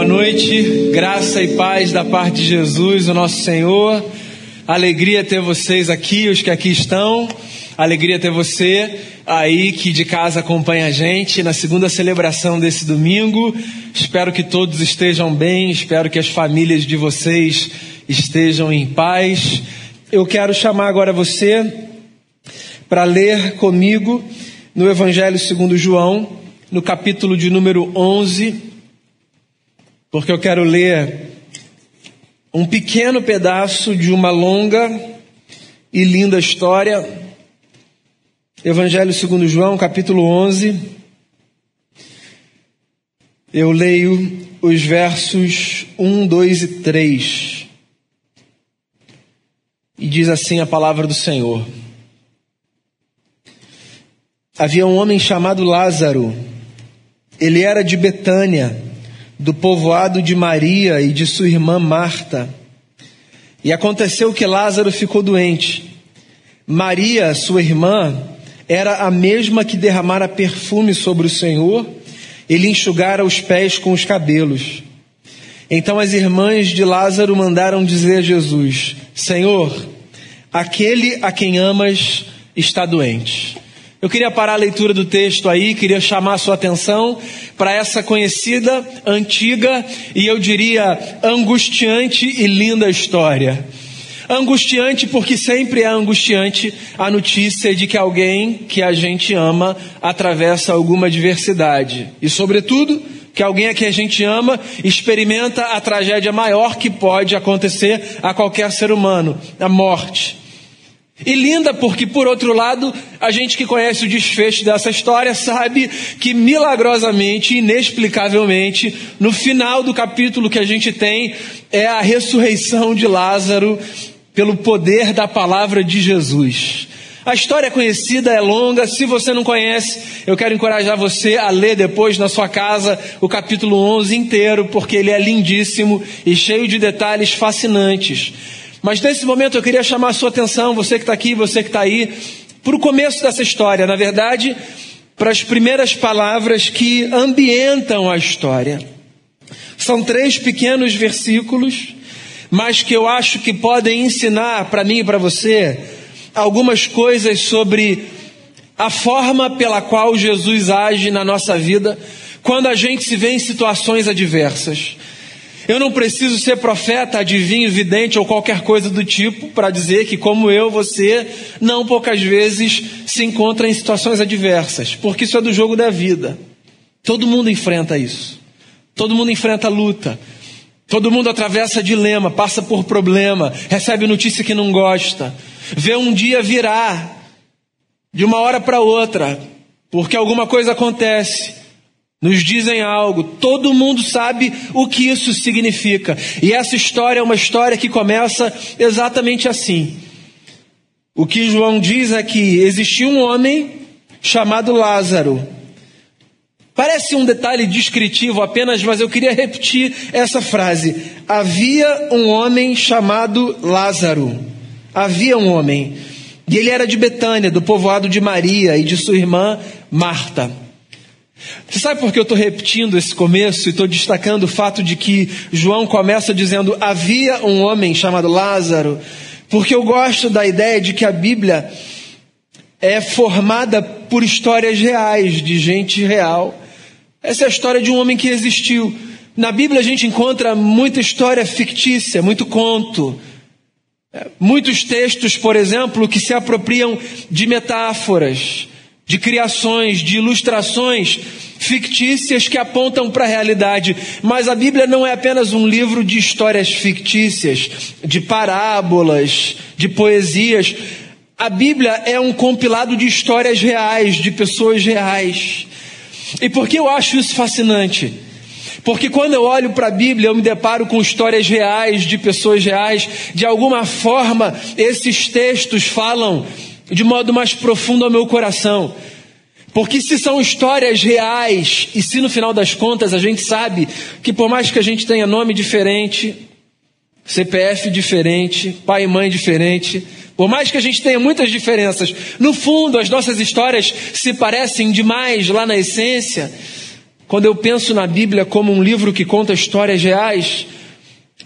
Boa noite, graça e paz da parte de Jesus, o nosso Senhor. Alegria ter vocês aqui, os que aqui estão. Alegria ter você aí que de casa acompanha a gente na segunda celebração desse domingo. Espero que todos estejam bem, espero que as famílias de vocês estejam em paz. Eu quero chamar agora você para ler comigo no Evangelho segundo João, no capítulo de número 11, porque eu quero ler um pequeno pedaço de uma longa e linda história. Evangelho segundo João, capítulo 11. Eu leio os versos 1, 2 e 3. E diz assim a palavra do Senhor. Havia um homem chamado Lázaro. Ele era de Betânia do povoado de Maria e de sua irmã Marta. E aconteceu que Lázaro ficou doente. Maria, sua irmã, era a mesma que derramara perfume sobre o Senhor e lhe enxugara os pés com os cabelos. Então as irmãs de Lázaro mandaram dizer a Jesus: Senhor, aquele a quem amas está doente. Eu queria parar a leitura do texto aí, queria chamar a sua atenção para essa conhecida, antiga e eu diria angustiante e linda história. Angustiante porque sempre é angustiante a notícia de que alguém que a gente ama atravessa alguma adversidade. E, sobretudo, que alguém a que a gente ama experimenta a tragédia maior que pode acontecer a qualquer ser humano, a morte. E linda porque, por outro lado, a gente que conhece o desfecho dessa história sabe que milagrosamente, inexplicavelmente, no final do capítulo que a gente tem é a ressurreição de Lázaro pelo poder da palavra de Jesus. A história é conhecida, é longa. Se você não conhece, eu quero encorajar você a ler depois na sua casa o capítulo 11 inteiro, porque ele é lindíssimo e cheio de detalhes fascinantes. Mas nesse momento eu queria chamar a sua atenção, você que está aqui, você que está aí, para o começo dessa história. Na verdade, para as primeiras palavras que ambientam a história. São três pequenos versículos, mas que eu acho que podem ensinar para mim e para você algumas coisas sobre a forma pela qual Jesus age na nossa vida quando a gente se vê em situações adversas. Eu não preciso ser profeta, adivinho, vidente ou qualquer coisa do tipo para dizer que, como eu, você, não poucas vezes se encontra em situações adversas, porque isso é do jogo da vida. Todo mundo enfrenta isso. Todo mundo enfrenta luta. Todo mundo atravessa dilema, passa por problema, recebe notícia que não gosta, vê um dia virar de uma hora para outra, porque alguma coisa acontece nos dizem algo, todo mundo sabe o que isso significa. E essa história é uma história que começa exatamente assim. O que João diz é que existia um homem chamado Lázaro. Parece um detalhe descritivo apenas, mas eu queria repetir essa frase. Havia um homem chamado Lázaro. Havia um homem. E ele era de Betânia, do povoado de Maria e de sua irmã Marta. Você sabe por que eu estou repetindo esse começo e estou destacando o fato de que João começa dizendo: havia um homem chamado Lázaro? Porque eu gosto da ideia de que a Bíblia é formada por histórias reais, de gente real. Essa é a história de um homem que existiu. Na Bíblia a gente encontra muita história fictícia, muito conto. Muitos textos, por exemplo, que se apropriam de metáforas de criações, de ilustrações fictícias que apontam para a realidade. Mas a Bíblia não é apenas um livro de histórias fictícias, de parábolas, de poesias. A Bíblia é um compilado de histórias reais, de pessoas reais. E por que eu acho isso fascinante? Porque quando eu olho para a Bíblia, eu me deparo com histórias reais, de pessoas reais. De alguma forma, esses textos falam de modo mais profundo ao meu coração. Porque se são histórias reais, e se no final das contas a gente sabe que por mais que a gente tenha nome diferente, CPF diferente, pai e mãe diferente, por mais que a gente tenha muitas diferenças, no fundo as nossas histórias se parecem demais lá na essência. quando eu penso na Bíblia como um livro que conta histórias reais,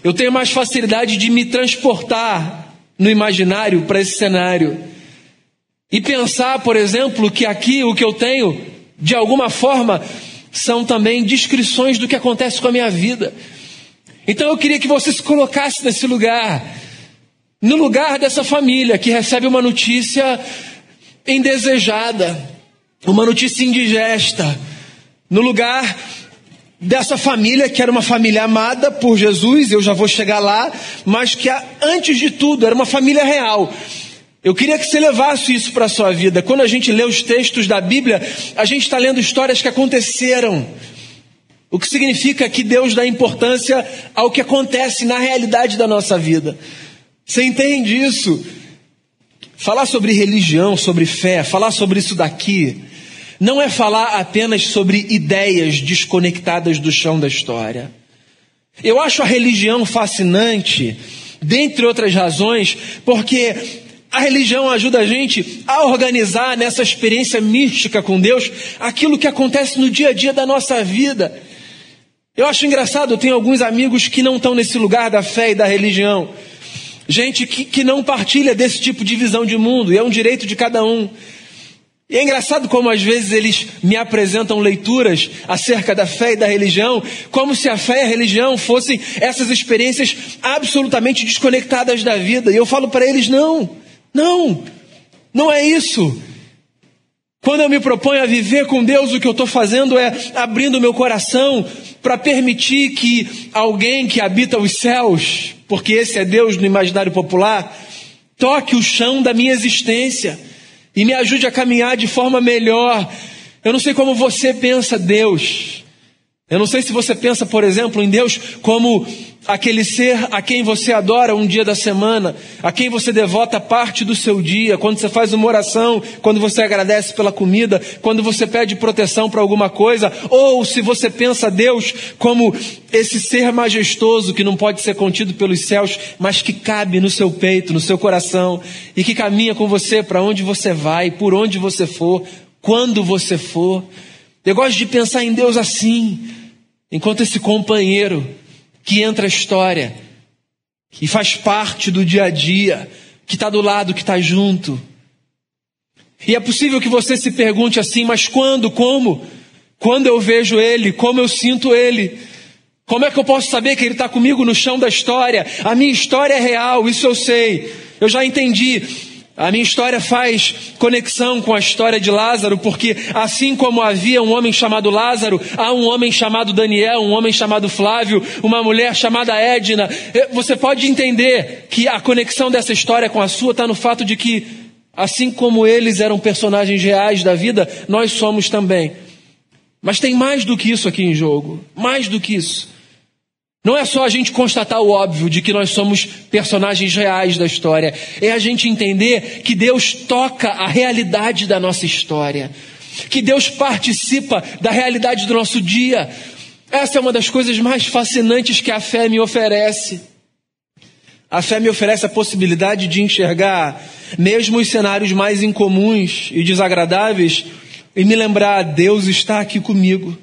eu tenho mais facilidade de me transportar no imaginário para esse cenário. E pensar, por exemplo, que aqui o que eu tenho, de alguma forma, são também descrições do que acontece com a minha vida. Então eu queria que você se colocasse nesse lugar, no lugar dessa família que recebe uma notícia indesejada, uma notícia indigesta no lugar dessa família, que era uma família amada por Jesus, eu já vou chegar lá, mas que antes de tudo era uma família real. Eu queria que você levasse isso para a sua vida. Quando a gente lê os textos da Bíblia, a gente está lendo histórias que aconteceram. O que significa que Deus dá importância ao que acontece na realidade da nossa vida. Você entende isso? Falar sobre religião, sobre fé, falar sobre isso daqui, não é falar apenas sobre ideias desconectadas do chão da história. Eu acho a religião fascinante, dentre outras razões, porque a religião ajuda a gente a organizar nessa experiência mística com Deus aquilo que acontece no dia a dia da nossa vida. Eu acho engraçado, eu tenho alguns amigos que não estão nesse lugar da fé e da religião. Gente que, que não partilha desse tipo de visão de mundo, e é um direito de cada um. E é engraçado como às vezes eles me apresentam leituras acerca da fé e da religião, como se a fé e a religião fossem essas experiências absolutamente desconectadas da vida. E eu falo para eles: não, não, não é isso. Quando eu me proponho a viver com Deus, o que eu estou fazendo é abrindo meu coração para permitir que alguém que habita os céus, porque esse é Deus no imaginário popular, toque o chão da minha existência e me ajude a caminhar de forma melhor. Eu não sei como você pensa Deus. Eu não sei se você pensa, por exemplo, em Deus como aquele ser a quem você adora um dia da semana, a quem você devota parte do seu dia, quando você faz uma oração, quando você agradece pela comida, quando você pede proteção para alguma coisa, ou se você pensa Deus como esse ser majestoso que não pode ser contido pelos céus, mas que cabe no seu peito, no seu coração e que caminha com você para onde você vai, por onde você for, quando você for. Eu gosto de pensar em Deus assim, enquanto esse companheiro que entra a história, que faz parte do dia a dia, que está do lado, que está junto. E é possível que você se pergunte assim, mas quando, como? Quando eu vejo ele, como eu sinto ele? Como é que eu posso saber que ele está comigo no chão da história? A minha história é real, isso eu sei. Eu já entendi. A minha história faz conexão com a história de Lázaro, porque assim como havia um homem chamado Lázaro, há um homem chamado Daniel, um homem chamado Flávio, uma mulher chamada Edna. Eh, você pode entender que a conexão dessa história com a sua está no fato de que, assim como eles eram personagens reais da vida, nós somos também. Mas tem mais do que isso aqui em jogo mais do que isso. Não é só a gente constatar o óbvio de que nós somos personagens reais da história, é a gente entender que Deus toca a realidade da nossa história, que Deus participa da realidade do nosso dia. Essa é uma das coisas mais fascinantes que a fé me oferece. A fé me oferece a possibilidade de enxergar mesmo os cenários mais incomuns e desagradáveis e me lembrar: Deus está aqui comigo.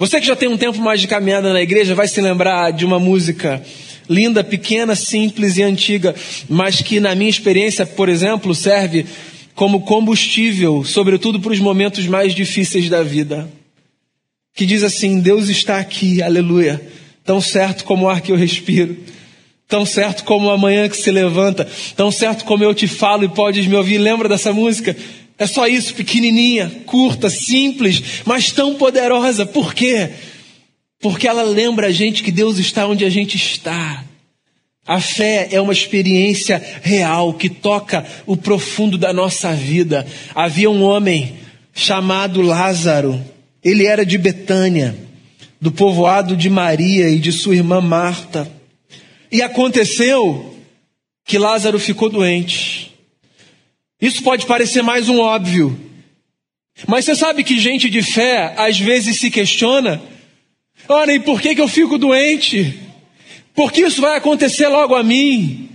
Você que já tem um tempo mais de caminhada na igreja vai se lembrar de uma música linda, pequena, simples e antiga, mas que na minha experiência, por exemplo, serve como combustível, sobretudo para os momentos mais difíceis da vida. Que diz assim: Deus está aqui, aleluia, tão certo como o ar que eu respiro, tão certo como a manhã que se levanta, tão certo como eu te falo e podes me ouvir. Lembra dessa música? É só isso, pequenininha, curta, simples, mas tão poderosa. Por quê? Porque ela lembra a gente que Deus está onde a gente está. A fé é uma experiência real que toca o profundo da nossa vida. Havia um homem chamado Lázaro. Ele era de Betânia, do povoado de Maria e de sua irmã Marta. E aconteceu que Lázaro ficou doente. Isso pode parecer mais um óbvio. Mas você sabe que gente de fé às vezes se questiona: olha, e por que, que eu fico doente? Por que isso vai acontecer logo a mim?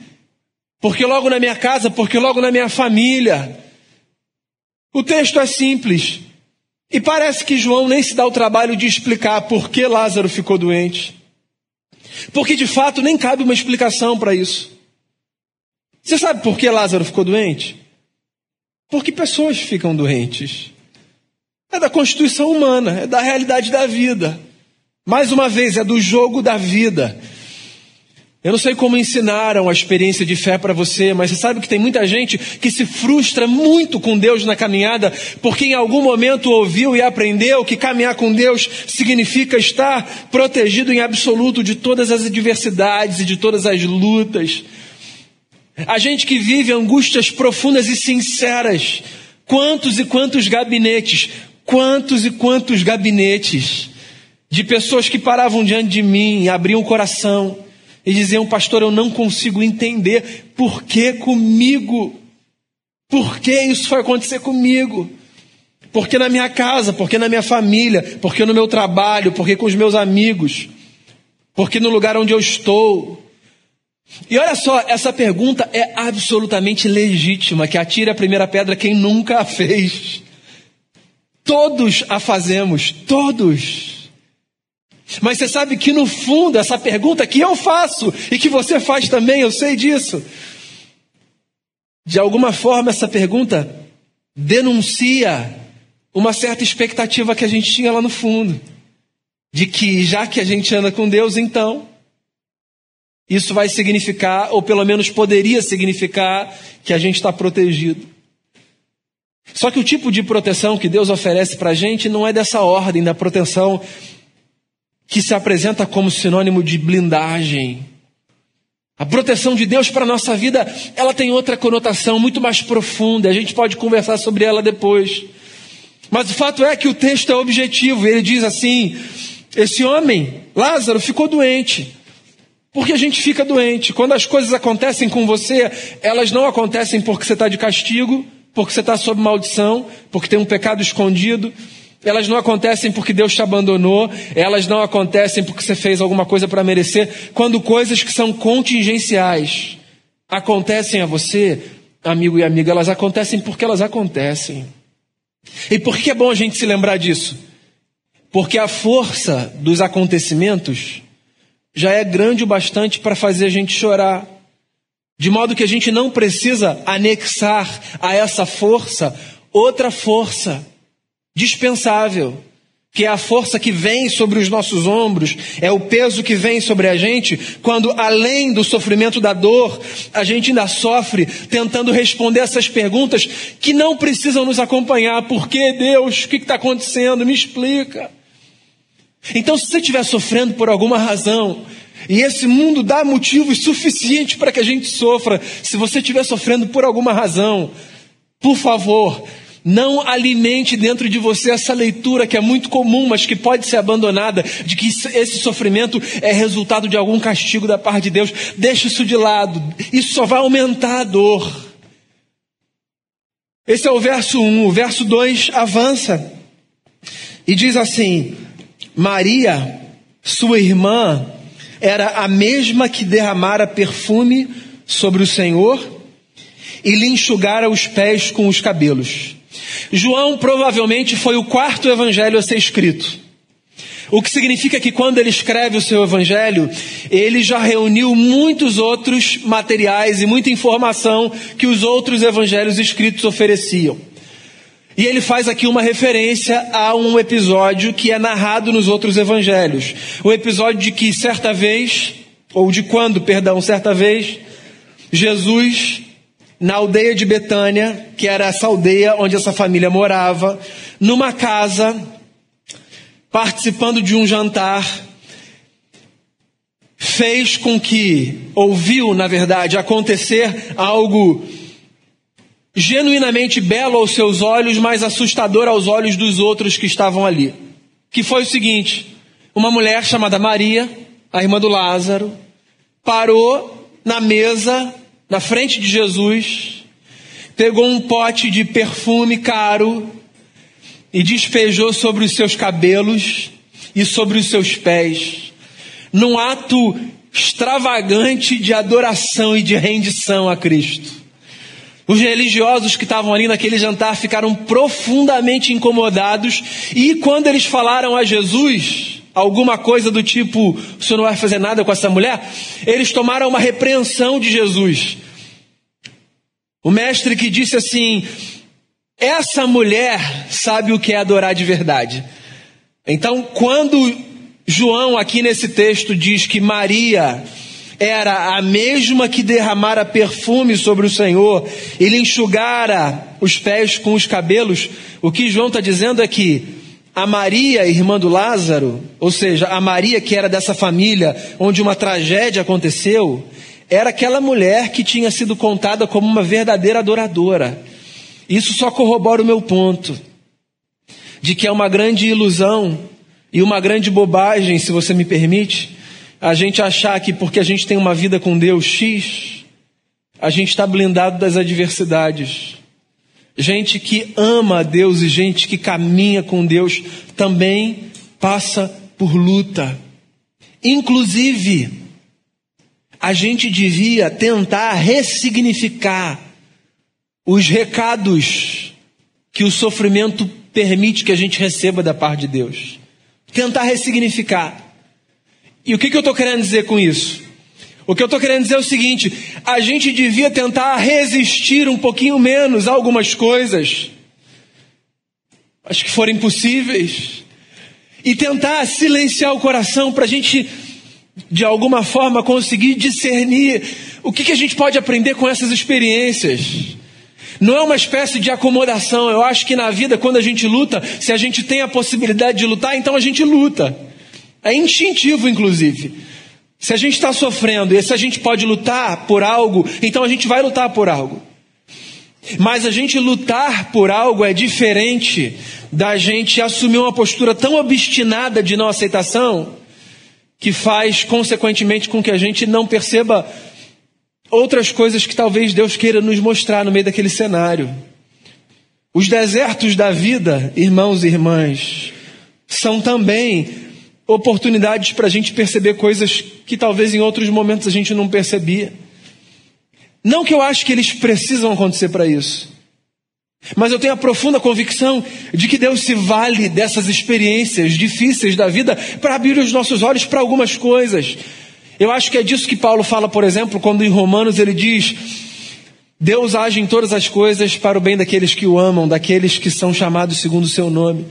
Porque logo na minha casa, porque logo na minha família. O texto é simples. E parece que João nem se dá o trabalho de explicar por que Lázaro ficou doente. Porque de fato nem cabe uma explicação para isso. Você sabe por que Lázaro ficou doente? Porque pessoas ficam doentes. É da constituição humana, é da realidade da vida. Mais uma vez, é do jogo da vida. Eu não sei como ensinaram a experiência de fé para você, mas você sabe que tem muita gente que se frustra muito com Deus na caminhada, porque em algum momento ouviu e aprendeu que caminhar com Deus significa estar protegido em absoluto de todas as adversidades e de todas as lutas. A gente que vive angústias profundas e sinceras. Quantos e quantos gabinetes, quantos e quantos gabinetes de pessoas que paravam diante de mim, abriam o coração e diziam, pastor, eu não consigo entender por que comigo? Por que isso foi acontecer comigo? Por que na minha casa? Por que na minha família? Por que no meu trabalho? Por que com os meus amigos? Por que no lugar onde eu estou? E olha só, essa pergunta é absolutamente legítima, que atire a primeira pedra quem nunca a fez. Todos a fazemos, todos. Mas você sabe que no fundo essa pergunta que eu faço e que você faz também, eu sei disso. De alguma forma essa pergunta denuncia uma certa expectativa que a gente tinha lá no fundo, de que já que a gente anda com Deus, então isso vai significar, ou pelo menos poderia significar, que a gente está protegido. Só que o tipo de proteção que Deus oferece para a gente não é dessa ordem da proteção que se apresenta como sinônimo de blindagem. A proteção de Deus para a nossa vida, ela tem outra conotação muito mais profunda. A gente pode conversar sobre ela depois. Mas o fato é que o texto é objetivo. Ele diz assim: esse homem, Lázaro, ficou doente. Porque a gente fica doente. Quando as coisas acontecem com você, elas não acontecem porque você está de castigo, porque você está sob maldição, porque tem um pecado escondido. Elas não acontecem porque Deus te abandonou, elas não acontecem porque você fez alguma coisa para merecer. Quando coisas que são contingenciais acontecem a você, amigo e amiga, elas acontecem porque elas acontecem. E por que é bom a gente se lembrar disso? Porque a força dos acontecimentos já é grande o bastante para fazer a gente chorar. De modo que a gente não precisa anexar a essa força outra força dispensável, que é a força que vem sobre os nossos ombros, é o peso que vem sobre a gente, quando além do sofrimento da dor, a gente ainda sofre tentando responder essas perguntas que não precisam nos acompanhar. Por que Deus? O que está acontecendo? Me explica. Então, se você estiver sofrendo por alguma razão, e esse mundo dá motivos suficientes para que a gente sofra, se você estiver sofrendo por alguma razão, por favor, não alimente dentro de você essa leitura que é muito comum, mas que pode ser abandonada, de que esse sofrimento é resultado de algum castigo da parte de Deus. Deixe isso de lado, isso só vai aumentar a dor. Esse é o verso 1. O verso 2 avança e diz assim: Maria, sua irmã, era a mesma que derramara perfume sobre o Senhor e lhe enxugara os pés com os cabelos. João provavelmente foi o quarto evangelho a ser escrito. O que significa que quando ele escreve o seu evangelho, ele já reuniu muitos outros materiais e muita informação que os outros evangelhos escritos ofereciam. E ele faz aqui uma referência a um episódio que é narrado nos outros evangelhos. O episódio de que certa vez, ou de quando, perdão, certa vez, Jesus, na aldeia de Betânia, que era essa aldeia onde essa família morava, numa casa, participando de um jantar, fez com que, ouviu, na verdade, acontecer algo genuinamente belo aos seus olhos, mas assustador aos olhos dos outros que estavam ali. Que foi o seguinte: uma mulher chamada Maria, a irmã do Lázaro, parou na mesa, na frente de Jesus, pegou um pote de perfume caro e despejou sobre os seus cabelos e sobre os seus pés, num ato extravagante de adoração e de rendição a Cristo. Os religiosos que estavam ali naquele jantar ficaram profundamente incomodados e quando eles falaram a Jesus alguma coisa do tipo: o senhor não vai fazer nada com essa mulher? Eles tomaram uma repreensão de Jesus. O mestre que disse assim: essa mulher sabe o que é adorar de verdade. Então, quando João, aqui nesse texto, diz que Maria era a mesma que derramara perfume sobre o Senhor e enxugara os pés com os cabelos. O que João está dizendo é que a Maria, irmã do Lázaro, ou seja, a Maria que era dessa família onde uma tragédia aconteceu, era aquela mulher que tinha sido contada como uma verdadeira adoradora. Isso só corrobora o meu ponto de que é uma grande ilusão e uma grande bobagem, se você me permite, a gente achar que porque a gente tem uma vida com Deus X, a gente está blindado das adversidades. Gente que ama a Deus e gente que caminha com Deus também passa por luta. Inclusive, a gente devia tentar ressignificar os recados que o sofrimento permite que a gente receba da parte de Deus. Tentar ressignificar. E o que, que eu estou querendo dizer com isso? O que eu estou querendo dizer é o seguinte: a gente devia tentar resistir um pouquinho menos a algumas coisas, acho que forem possíveis, e tentar silenciar o coração para a gente, de alguma forma, conseguir discernir o que, que a gente pode aprender com essas experiências. Não é uma espécie de acomodação. Eu acho que na vida, quando a gente luta, se a gente tem a possibilidade de lutar, então a gente luta. É instintivo, inclusive. Se a gente está sofrendo e se a gente pode lutar por algo, então a gente vai lutar por algo. Mas a gente lutar por algo é diferente da gente assumir uma postura tão obstinada de não aceitação que faz, consequentemente, com que a gente não perceba outras coisas que talvez Deus queira nos mostrar no meio daquele cenário. Os desertos da vida, irmãos e irmãs, são também oportunidades para a gente perceber coisas que talvez em outros momentos a gente não percebia. Não que eu acho que eles precisam acontecer para isso, mas eu tenho a profunda convicção de que Deus se vale dessas experiências difíceis da vida para abrir os nossos olhos para algumas coisas. Eu acho que é disso que Paulo fala, por exemplo, quando em Romanos ele diz: Deus age em todas as coisas para o bem daqueles que o amam, daqueles que são chamados segundo o seu nome.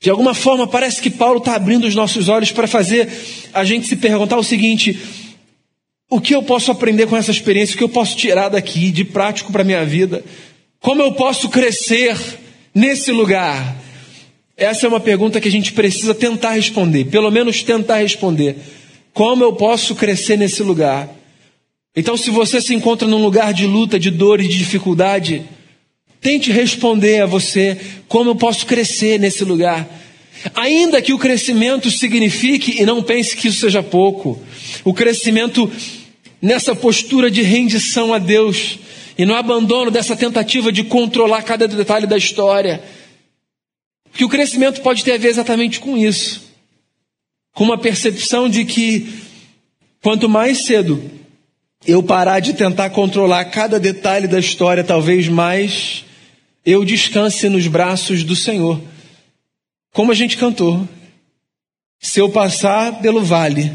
De alguma forma, parece que Paulo está abrindo os nossos olhos para fazer a gente se perguntar o seguinte: o que eu posso aprender com essa experiência? O que eu posso tirar daqui de prático para a minha vida? Como eu posso crescer nesse lugar? Essa é uma pergunta que a gente precisa tentar responder, pelo menos tentar responder. Como eu posso crescer nesse lugar? Então, se você se encontra num lugar de luta, de dor e de dificuldade, Tente responder a você como eu posso crescer nesse lugar. Ainda que o crescimento signifique, e não pense que isso seja pouco, o crescimento nessa postura de rendição a Deus e no abandono dessa tentativa de controlar cada detalhe da história. Que o crescimento pode ter a ver exatamente com isso. Com uma percepção de que quanto mais cedo eu parar de tentar controlar cada detalhe da história, talvez mais eu descanse nos braços do Senhor. Como a gente cantou. Se eu passar pelo vale,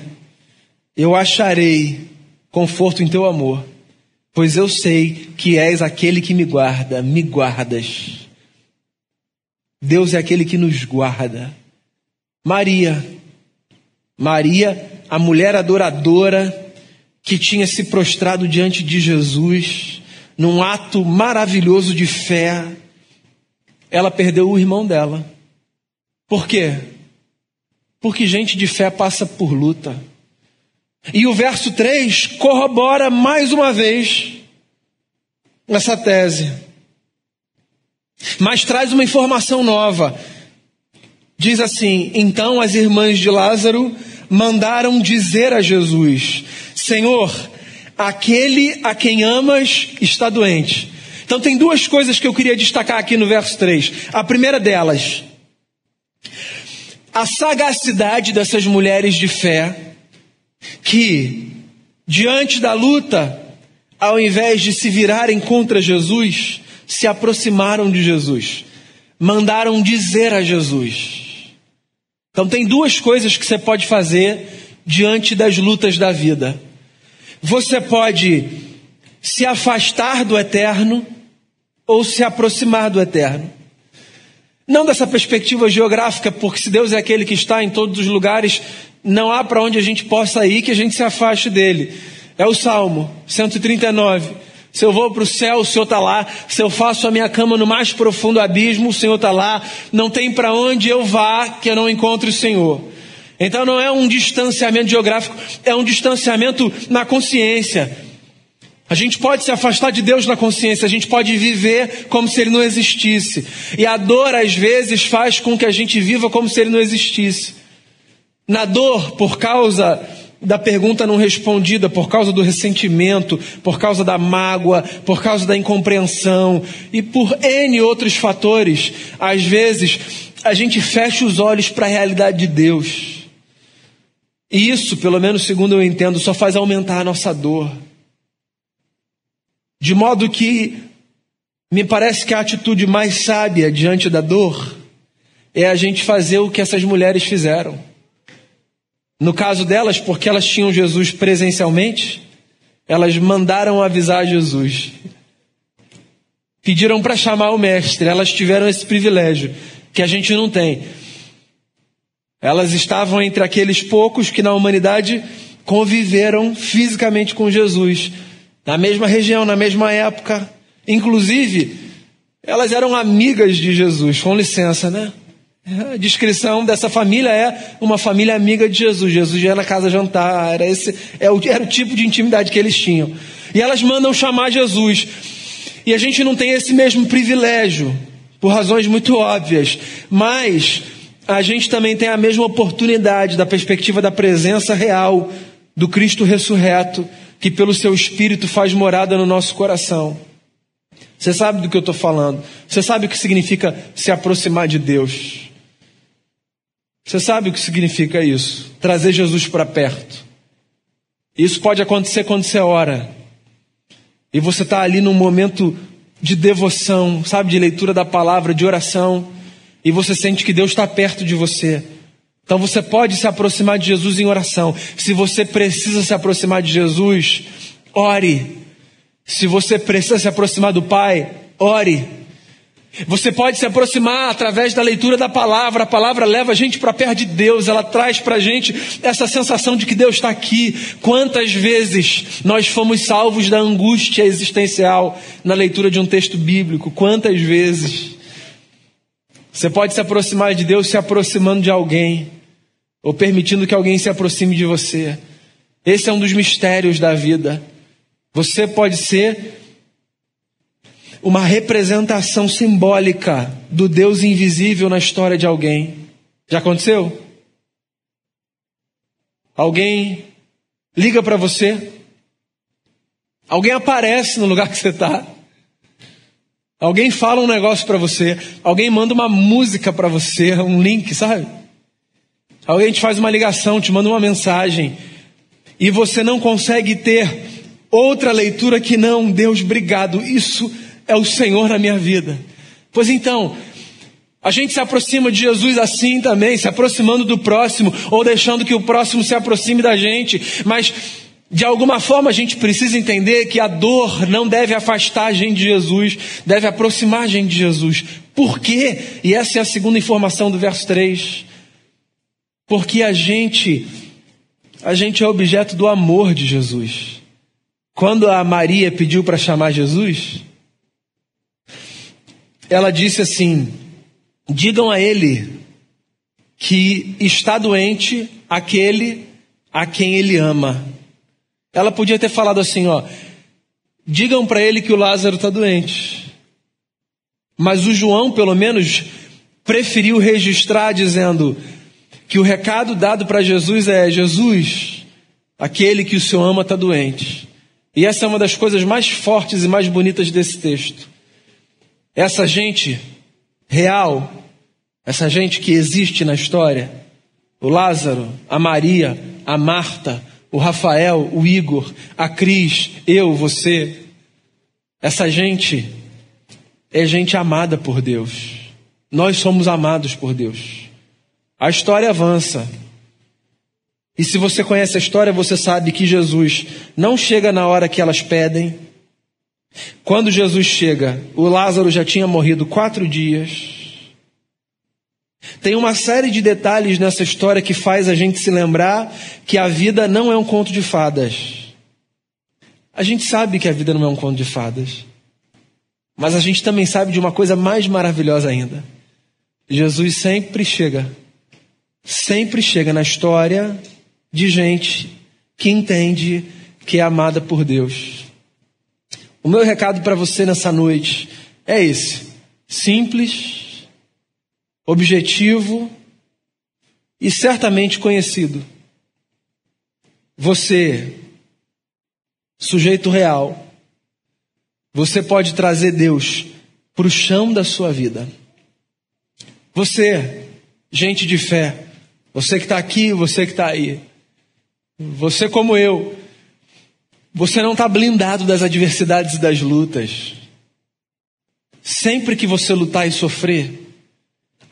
eu acharei conforto em teu amor, pois eu sei que és aquele que me guarda, me guardas. Deus é aquele que nos guarda. Maria, Maria, a mulher adoradora que tinha se prostrado diante de Jesus, num ato maravilhoso de fé, ela perdeu o irmão dela. Por quê? Porque gente de fé passa por luta. E o verso 3 corrobora mais uma vez essa tese. Mas traz uma informação nova. Diz assim: Então as irmãs de Lázaro mandaram dizer a Jesus: Senhor, Aquele a quem amas está doente. Então tem duas coisas que eu queria destacar aqui no verso 3. A primeira delas, a sagacidade dessas mulheres de fé que, diante da luta, ao invés de se virarem contra Jesus, se aproximaram de Jesus, mandaram dizer a Jesus. Então, tem duas coisas que você pode fazer diante das lutas da vida. Você pode se afastar do eterno ou se aproximar do eterno. Não dessa perspectiva geográfica, porque se Deus é aquele que está em todos os lugares, não há para onde a gente possa ir que a gente se afaste dele. É o Salmo 139. Se eu vou para o céu, o Senhor está lá. Se eu faço a minha cama no mais profundo abismo, o Senhor está lá. Não tem para onde eu vá que eu não encontre o Senhor. Então não é um distanciamento geográfico, é um distanciamento na consciência. A gente pode se afastar de Deus na consciência, a gente pode viver como se Ele não existisse. E a dor, às vezes, faz com que a gente viva como se Ele não existisse. Na dor, por causa da pergunta não respondida, por causa do ressentimento, por causa da mágoa, por causa da incompreensão e por N outros fatores, às vezes a gente fecha os olhos para a realidade de Deus. E isso, pelo menos segundo eu entendo, só faz aumentar a nossa dor. De modo que me parece que a atitude mais sábia diante da dor é a gente fazer o que essas mulheres fizeram no caso delas, porque elas tinham Jesus presencialmente, elas mandaram avisar Jesus. Pediram para chamar o mestre, elas tiveram esse privilégio que a gente não tem. Elas estavam entre aqueles poucos que na humanidade conviveram fisicamente com Jesus, na mesma região, na mesma época. Inclusive, elas eram amigas de Jesus, com licença, né? A descrição dessa família é uma família amiga de Jesus. Jesus ia na casa jantar, era, esse, era, é o, era o tipo de intimidade que eles tinham. E elas mandam chamar Jesus. E a gente não tem esse mesmo privilégio, por razões muito óbvias. Mas a gente também tem a mesma oportunidade da perspectiva da presença real do Cristo ressurreto, que pelo seu Espírito faz morada no nosso coração. Você sabe do que eu estou falando. Você sabe o que significa se aproximar de Deus. Você sabe o que significa isso? Trazer Jesus para perto. Isso pode acontecer quando você ora. E você está ali num momento de devoção, sabe, de leitura da palavra, de oração. E você sente que Deus está perto de você. Então você pode se aproximar de Jesus em oração. Se você precisa se aproximar de Jesus, ore. Se você precisa se aproximar do Pai, ore. Você pode se aproximar através da leitura da palavra. A palavra leva a gente para perto de Deus, ela traz para a gente essa sensação de que Deus está aqui. Quantas vezes nós fomos salvos da angústia existencial na leitura de um texto bíblico? Quantas vezes? Você pode se aproximar de Deus se aproximando de alguém, ou permitindo que alguém se aproxime de você. Esse é um dos mistérios da vida. Você pode ser uma representação simbólica do Deus invisível na história de alguém. Já aconteceu? Alguém liga para você? Alguém aparece no lugar que você está? Alguém fala um negócio para você? Alguém manda uma música para você, um link, sabe? Alguém te faz uma ligação, te manda uma mensagem e você não consegue ter outra leitura que não, Deus, obrigado. Isso é o Senhor na minha vida. Pois então, a gente se aproxima de Jesus assim também, se aproximando do próximo, ou deixando que o próximo se aproxime da gente, mas de alguma forma a gente precisa entender que a dor não deve afastar a gente de Jesus, deve aproximar a gente de Jesus. Por quê? E essa é a segunda informação do verso 3. Porque a gente, a gente é objeto do amor de Jesus. Quando a Maria pediu para chamar Jesus, ela disse assim: digam a ele que está doente aquele a quem ele ama. Ela podia ter falado assim: ó, digam para ele que o Lázaro está doente. Mas o João, pelo menos, preferiu registrar dizendo que o recado dado para Jesus é: Jesus, aquele que o Senhor ama está doente. E essa é uma das coisas mais fortes e mais bonitas desse texto. Essa gente real, essa gente que existe na história, o Lázaro, a Maria, a Marta, o Rafael, o Igor, a Cris, eu, você. Essa gente é gente amada por Deus. Nós somos amados por Deus. A história avança. E se você conhece a história, você sabe que Jesus não chega na hora que elas pedem. Quando Jesus chega, o Lázaro já tinha morrido quatro dias. Tem uma série de detalhes nessa história que faz a gente se lembrar que a vida não é um conto de fadas. A gente sabe que a vida não é um conto de fadas. Mas a gente também sabe de uma coisa mais maravilhosa ainda. Jesus sempre chega, sempre chega na história de gente que entende que é amada por Deus. O meu recado para você nessa noite é esse: simples, objetivo e certamente conhecido. Você, sujeito real, você pode trazer Deus para o chão da sua vida. Você, gente de fé, você que está aqui, você que está aí, você como eu, você não está blindado das adversidades e das lutas. Sempre que você lutar e sofrer,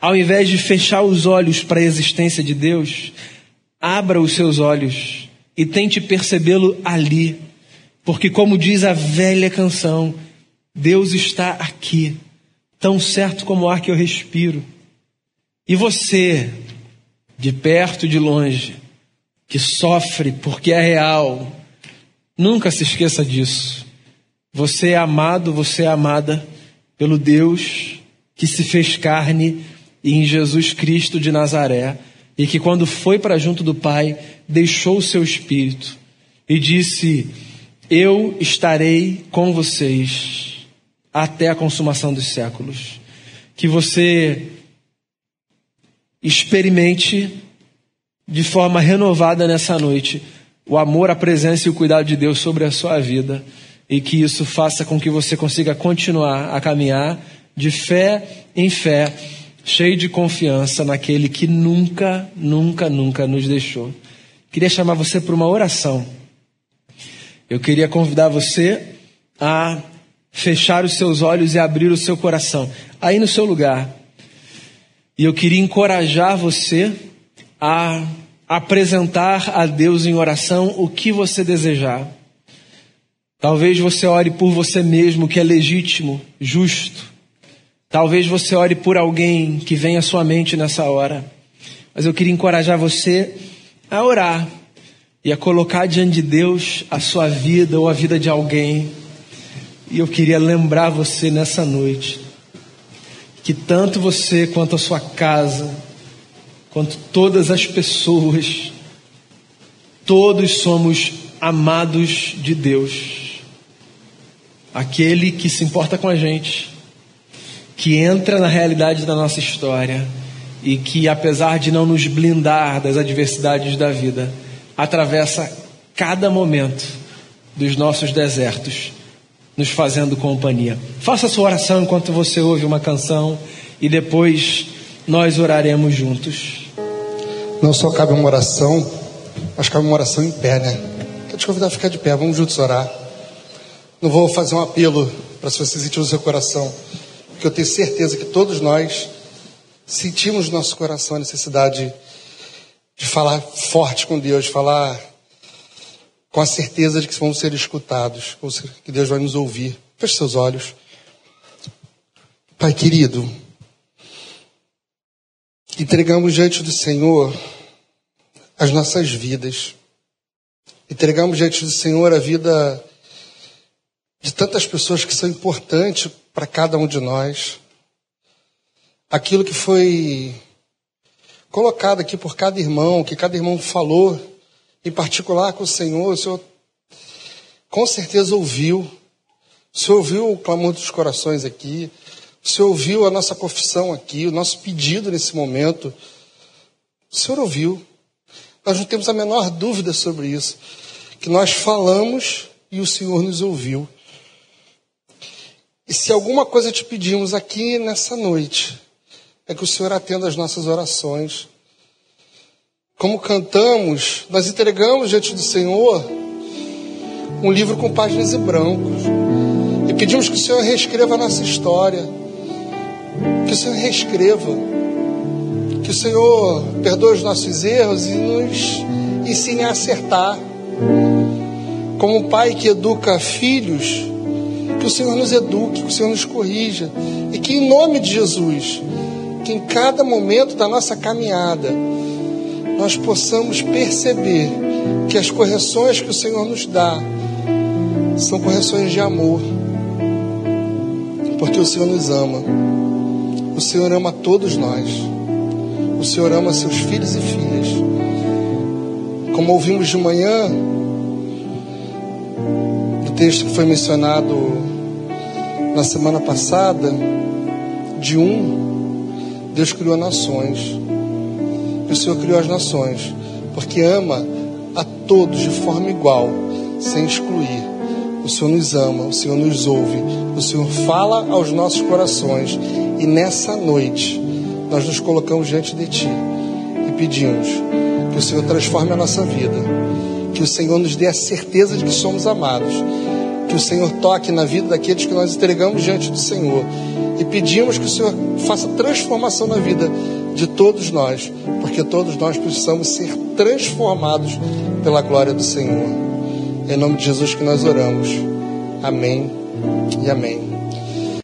ao invés de fechar os olhos para a existência de Deus, abra os seus olhos e tente percebê-lo ali porque, como diz a velha canção, Deus está aqui, tão certo como o ar que eu respiro. E você, de perto e de longe, que sofre porque é real, nunca se esqueça disso. Você é amado, você é amada pelo Deus que se fez carne em Jesus Cristo de Nazaré e que, quando foi para junto do Pai, deixou o seu espírito e disse: eu estarei com vocês até a consumação dos séculos. Que você experimente de forma renovada nessa noite o amor, a presença e o cuidado de Deus sobre a sua vida e que isso faça com que você consiga continuar a caminhar de fé em fé, cheio de confiança naquele que nunca, nunca, nunca nos deixou. Queria chamar você para uma oração. Eu queria convidar você a fechar os seus olhos e abrir o seu coração, aí no seu lugar. E eu queria encorajar você a apresentar a Deus em oração o que você desejar. Talvez você ore por você mesmo, que é legítimo, justo. Talvez você ore por alguém que vem à sua mente nessa hora. Mas eu queria encorajar você a orar e a colocar diante de Deus a sua vida ou a vida de alguém. E eu queria lembrar você nessa noite que tanto você quanto a sua casa, quanto todas as pessoas, todos somos amados de Deus. Aquele que se importa com a gente, que entra na realidade da nossa história e que, apesar de não nos blindar das adversidades da vida, atravessa cada momento dos nossos desertos, nos fazendo companhia. Faça sua oração enquanto você ouve uma canção e depois nós oraremos juntos. Não só cabe uma oração, mas cabe uma oração em pé, né? Quero te convidar a ficar de pé, vamos juntos orar. Não vou fazer um apelo para se você sentir no seu coração, porque eu tenho certeza que todos nós sentimos no nosso coração a necessidade de falar forte com Deus, de falar com a certeza de que vamos ser escutados, que Deus vai nos ouvir. Feche seus olhos. Pai querido, entregamos diante do Senhor as nossas vidas. Entregamos diante do Senhor a vida de tantas pessoas que são importantes para cada um de nós. Aquilo que foi colocado aqui por cada irmão, que cada irmão falou, em particular com o Senhor, o Senhor com certeza ouviu. O Senhor ouviu o clamor dos corações aqui. O Senhor ouviu a nossa confissão aqui, o nosso pedido nesse momento. O Senhor ouviu. Nós não temos a menor dúvida sobre isso. Que nós falamos e o Senhor nos ouviu. E se alguma coisa te pedimos aqui nessa noite, é que o Senhor atenda as nossas orações. como cantamos, nós entregamos diante do Senhor um livro com páginas em brancos e pedimos que o Senhor reescreva a nossa história, que o Senhor reescreva, que o Senhor perdoe os nossos erros e nos ensine a acertar. Como um pai que educa filhos, que o Senhor nos eduque, que o Senhor nos corrija e que em nome de Jesus, que em cada momento da nossa caminhada nós possamos perceber que as correções que o Senhor nos dá são correções de amor, porque o Senhor nos ama. O Senhor ama todos nós. O Senhor ama seus filhos e filhas. Como ouvimos de manhã, no texto que foi mencionado na semana passada, de um, Deus criou nações. E o Senhor criou as nações, porque ama a todos de forma igual, sem excluir. O Senhor nos ama, o Senhor nos ouve, o Senhor fala aos nossos corações. E nessa noite, nós nos colocamos diante de Ti e pedimos que o Senhor transforme a nossa vida, que o Senhor nos dê a certeza de que somos amados, que o Senhor toque na vida daqueles que nós entregamos diante do Senhor e pedimos que o Senhor faça transformação na vida de todos nós, porque todos nós precisamos ser transformados pela glória do Senhor. Em nome de Jesus que nós oramos. Amém e amém.